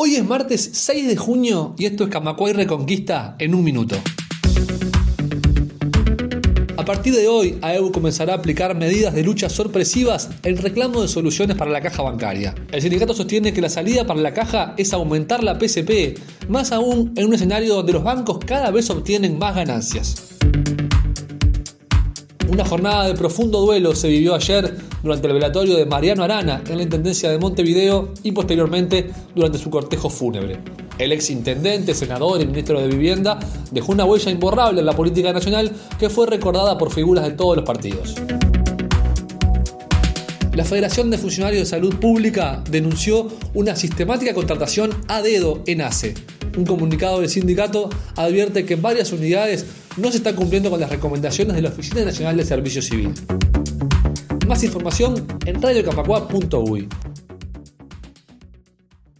Hoy es martes 6 de junio y esto es Camacuay Reconquista en un minuto. A partir de hoy, AEU comenzará a aplicar medidas de lucha sorpresivas en reclamo de soluciones para la caja bancaria. El sindicato sostiene que la salida para la caja es aumentar la PCP, más aún en un escenario donde los bancos cada vez obtienen más ganancias. Una jornada de profundo duelo se vivió ayer durante el velatorio de Mariano Arana en la Intendencia de Montevideo y posteriormente durante su cortejo fúnebre. El ex intendente, senador y ministro de Vivienda dejó una huella imborrable en la política nacional que fue recordada por figuras de todos los partidos. La Federación de Funcionarios de Salud Pública denunció una sistemática contratación a dedo en ACE. Un comunicado del sindicato advierte que en varias unidades no se está cumpliendo con las recomendaciones de la Oficina Nacional de Servicio Civil. Más información en radiocapacua.uy.